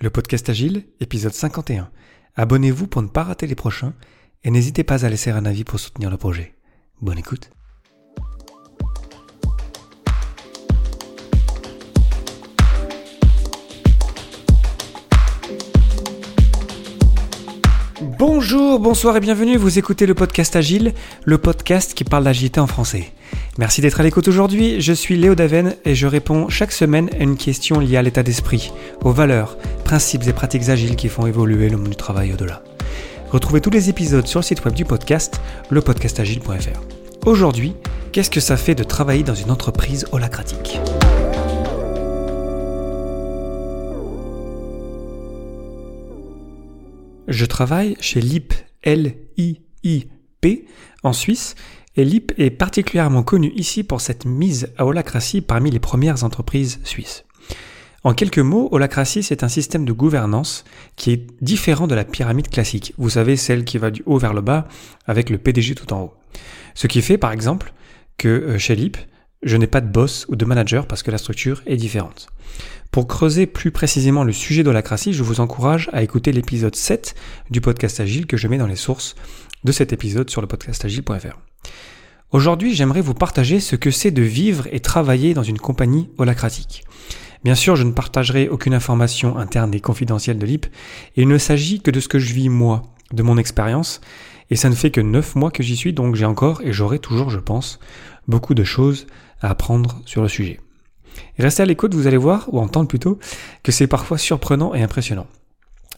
le podcast Agile, épisode 51. Abonnez-vous pour ne pas rater les prochains et n'hésitez pas à laisser un avis pour soutenir le projet. Bonne écoute. Bonjour, bonsoir et bienvenue, vous écoutez le podcast Agile, le podcast qui parle d'agilité en français. Merci d'être à l'écoute aujourd'hui, je suis Léo Daven et je réponds chaque semaine à une question liée à l'état d'esprit, aux valeurs, principes et pratiques agiles qui font évoluer le monde du travail au-delà. Retrouvez tous les épisodes sur le site web du podcast, lepodcastagile.fr. Aujourd'hui, qu'est-ce que ça fait de travailler dans une entreprise holacratique? Je travaille chez LIP, L-I-I-P, en Suisse, et LIP est particulièrement connu ici pour cette mise à holacratie parmi les premières entreprises suisses. En quelques mots, holacratie, c'est un système de gouvernance qui est différent de la pyramide classique. Vous savez, celle qui va du haut vers le bas avec le PDG tout en haut. Ce qui fait, par exemple, que euh, chez LIP, je n'ai pas de boss ou de manager parce que la structure est différente. Pour creuser plus précisément le sujet d'holacratie, je vous encourage à écouter l'épisode 7 du podcast Agile que je mets dans les sources de cet épisode sur le podcastagile.fr. Aujourd'hui, j'aimerais vous partager ce que c'est de vivre et travailler dans une compagnie holacratique. Bien sûr, je ne partagerai aucune information interne et confidentielle de l'IP, il ne s'agit que de ce que je vis moi, de mon expérience, et ça ne fait que 9 mois que j'y suis, donc j'ai encore, et j'aurai toujours, je pense, beaucoup de choses à apprendre sur le sujet. restez à l'écoute, vous allez voir, ou entendre plutôt, que c'est parfois surprenant et impressionnant.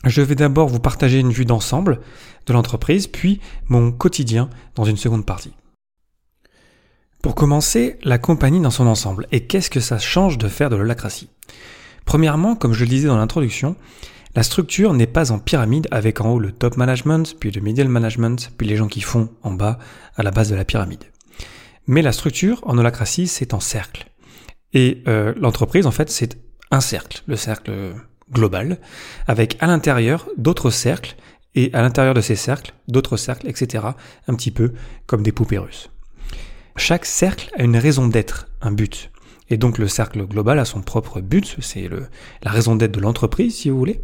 Je vais d'abord vous partager une vue d'ensemble de l'entreprise, puis mon quotidien dans une seconde partie. Pour commencer, la compagnie dans son ensemble, et qu'est-ce que ça change de faire de l'holacratie Premièrement, comme je le disais dans l'introduction, la structure n'est pas en pyramide avec en haut le top management, puis le middle management, puis les gens qui font en bas à la base de la pyramide. Mais la structure en holacratie, c'est en cercle. Et euh, l'entreprise, en fait, c'est un cercle, le cercle global, avec à l'intérieur d'autres cercles, et à l'intérieur de ces cercles, d'autres cercles, etc., un petit peu comme des poupées russes. Chaque cercle a une raison d'être, un but. Et donc le cercle global a son propre but, c'est la raison d'être de l'entreprise, si vous voulez.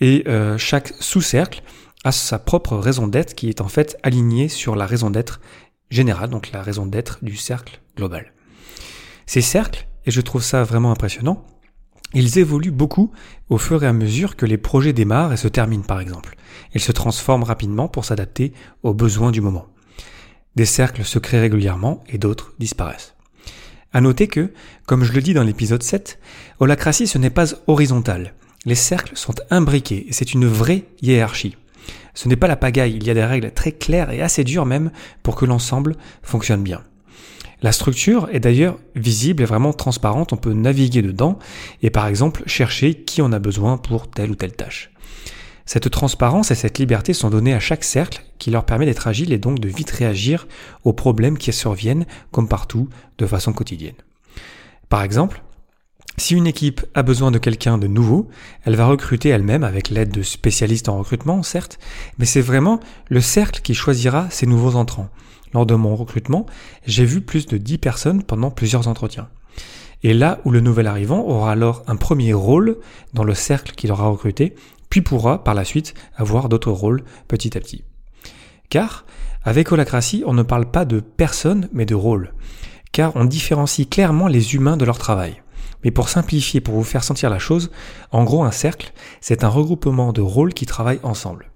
Et euh, chaque sous-cercle a sa propre raison d'être qui est en fait alignée sur la raison d'être générale, donc la raison d'être du cercle global. Ces cercles, et je trouve ça vraiment impressionnant, ils évoluent beaucoup au fur et à mesure que les projets démarrent et se terminent par exemple. Ils se transforment rapidement pour s'adapter aux besoins du moment. Des cercles se créent régulièrement et d'autres disparaissent. À noter que, comme je le dis dans l'épisode 7, holacratie ce n'est pas horizontal. Les cercles sont imbriqués et c'est une vraie hiérarchie. Ce n'est pas la pagaille, il y a des règles très claires et assez dures même pour que l'ensemble fonctionne bien. La structure est d'ailleurs visible et vraiment transparente, on peut naviguer dedans et par exemple chercher qui on a besoin pour telle ou telle tâche. Cette transparence et cette liberté sont données à chaque cercle qui leur permet d'être agile et donc de vite réagir aux problèmes qui surviennent comme partout de façon quotidienne. Par exemple, si une équipe a besoin de quelqu'un de nouveau, elle va recruter elle-même avec l'aide de spécialistes en recrutement, certes, mais c'est vraiment le cercle qui choisira ses nouveaux entrants. Lors de mon recrutement, j'ai vu plus de 10 personnes pendant plusieurs entretiens. Et là où le nouvel arrivant aura alors un premier rôle dans le cercle qu'il aura recruté, puis pourra par la suite avoir d'autres rôles petit à petit. Car, avec holacratie, on ne parle pas de personnes, mais de rôles. Car on différencie clairement les humains de leur travail. Mais pour simplifier, pour vous faire sentir la chose, en gros un cercle, c'est un regroupement de rôles qui travaillent ensemble.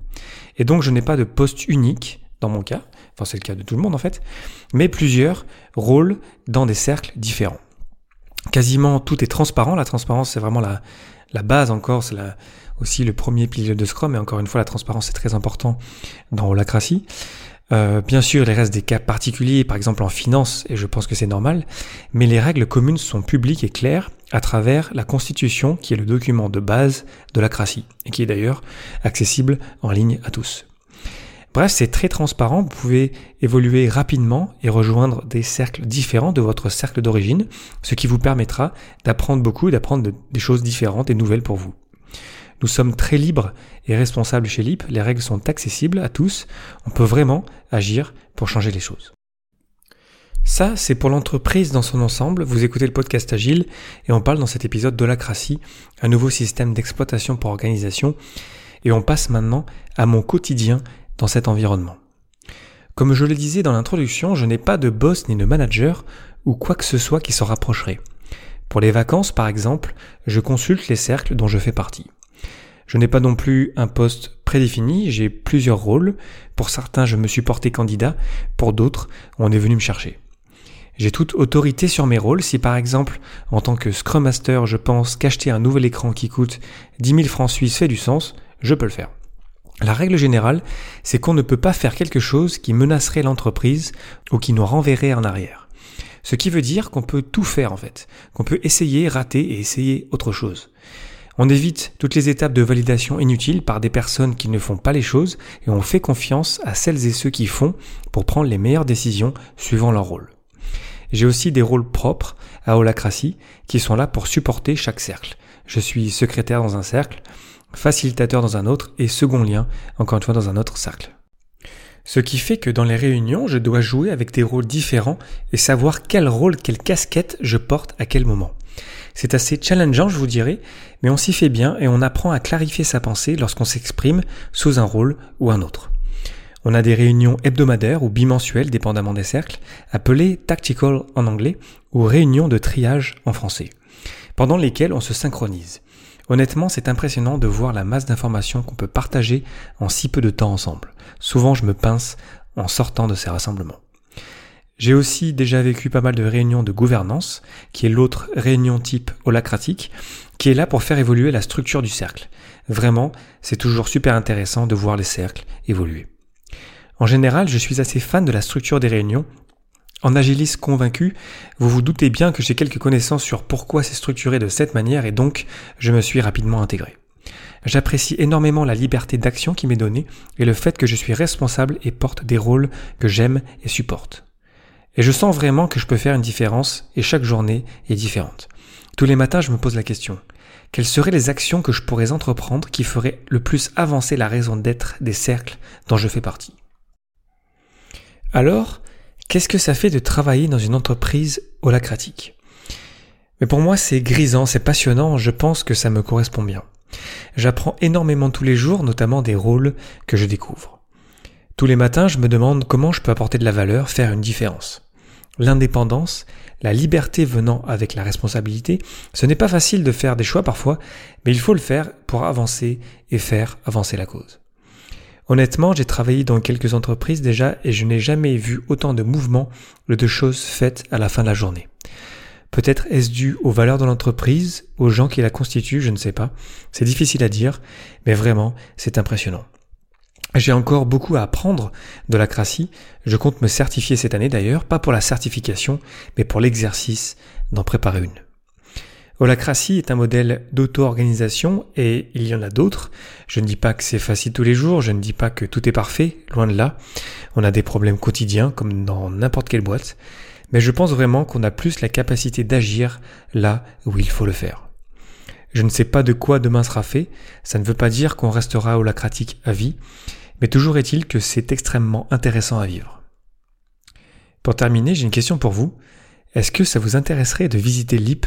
Et donc je n'ai pas de poste unique, dans mon cas, enfin c'est le cas de tout le monde en fait, mais plusieurs rôles dans des cercles différents. Quasiment tout est transparent, la transparence c'est vraiment la, base encore, c'est aussi le premier pilier de Scrum, et encore une fois la transparence est très important dans Holacracy. Euh, bien sûr, il reste des cas particuliers, par exemple en finance, et je pense que c'est normal, mais les règles communes sont publiques et claires à travers la Constitution, qui est le document de base de l'acratie, et qui est d'ailleurs accessible en ligne à tous. Bref, c'est très transparent, vous pouvez évoluer rapidement et rejoindre des cercles différents de votre cercle d'origine, ce qui vous permettra d'apprendre beaucoup, d'apprendre des choses différentes et nouvelles pour vous. Nous sommes très libres et responsables chez LIP, les règles sont accessibles à tous, on peut vraiment agir pour changer les choses. Ça, c'est pour l'entreprise dans son ensemble. Vous écoutez le podcast Agile et on parle dans cet épisode d'Holacracy, un nouveau système d'exploitation pour organisation. Et on passe maintenant à mon quotidien dans cet environnement. Comme je le disais dans l'introduction, je n'ai pas de boss ni de manager ou quoi que ce soit qui s'en rapprocherait. Pour les vacances, par exemple, je consulte les cercles dont je fais partie. Je n'ai pas non plus un poste prédéfini, j'ai plusieurs rôles. Pour certains, je me suis porté candidat, pour d'autres, on est venu me chercher. J'ai toute autorité sur mes rôles. Si par exemple, en tant que Scrum Master, je pense qu'acheter un nouvel écran qui coûte 10 000 francs suisses fait du sens, je peux le faire. La règle générale, c'est qu'on ne peut pas faire quelque chose qui menacerait l'entreprise ou qui nous renverrait en arrière. Ce qui veut dire qu'on peut tout faire en fait, qu'on peut essayer, rater et essayer autre chose. On évite toutes les étapes de validation inutiles par des personnes qui ne font pas les choses et on fait confiance à celles et ceux qui font pour prendre les meilleures décisions suivant leur rôle. J'ai aussi des rôles propres à Holacracy qui sont là pour supporter chaque cercle. Je suis secrétaire dans un cercle, facilitateur dans un autre et second lien, encore une fois, dans un autre cercle. Ce qui fait que dans les réunions, je dois jouer avec des rôles différents et savoir quel rôle, quelle casquette je porte à quel moment. C'est assez challengeant, je vous dirais, mais on s'y fait bien et on apprend à clarifier sa pensée lorsqu'on s'exprime sous un rôle ou un autre. On a des réunions hebdomadaires ou bimensuelles, dépendamment des cercles, appelées tactical en anglais ou réunions de triage en français, pendant lesquelles on se synchronise. Honnêtement, c'est impressionnant de voir la masse d'informations qu'on peut partager en si peu de temps ensemble. Souvent, je me pince en sortant de ces rassemblements. J'ai aussi déjà vécu pas mal de réunions de gouvernance, qui est l'autre réunion type holacratique, qui est là pour faire évoluer la structure du cercle. Vraiment, c'est toujours super intéressant de voir les cercles évoluer. En général, je suis assez fan de la structure des réunions. En agiliste convaincu, vous vous doutez bien que j'ai quelques connaissances sur pourquoi c'est structuré de cette manière et donc je me suis rapidement intégré. J'apprécie énormément la liberté d'action qui m'est donnée et le fait que je suis responsable et porte des rôles que j'aime et supporte. Et je sens vraiment que je peux faire une différence et chaque journée est différente. Tous les matins, je me pose la question. Quelles seraient les actions que je pourrais entreprendre qui feraient le plus avancer la raison d'être des cercles dont je fais partie? Alors, qu'est-ce que ça fait de travailler dans une entreprise holacratique? Mais pour moi, c'est grisant, c'est passionnant, je pense que ça me correspond bien. J'apprends énormément tous les jours, notamment des rôles que je découvre. Tous les matins, je me demande comment je peux apporter de la valeur, faire une différence. L'indépendance, la liberté venant avec la responsabilité, ce n'est pas facile de faire des choix parfois, mais il faut le faire pour avancer et faire avancer la cause. Honnêtement, j'ai travaillé dans quelques entreprises déjà et je n'ai jamais vu autant de mouvements ou de choses faites à la fin de la journée. Peut-être est-ce dû aux valeurs de l'entreprise, aux gens qui la constituent, je ne sais pas. C'est difficile à dire, mais vraiment, c'est impressionnant. J'ai encore beaucoup à apprendre de la cratie. Je compte me certifier cette année d'ailleurs, pas pour la certification, mais pour l'exercice d'en préparer une. Holacracy est un modèle d'auto-organisation et il y en a d'autres. Je ne dis pas que c'est facile tous les jours, je ne dis pas que tout est parfait, loin de là. On a des problèmes quotidiens comme dans n'importe quelle boîte. Mais je pense vraiment qu'on a plus la capacité d'agir là où il faut le faire. Je ne sais pas de quoi demain sera fait, ça ne veut pas dire qu'on restera holacratique à vie, mais toujours est-il que c'est extrêmement intéressant à vivre. Pour terminer, j'ai une question pour vous. Est-ce que ça vous intéresserait de visiter l'IP?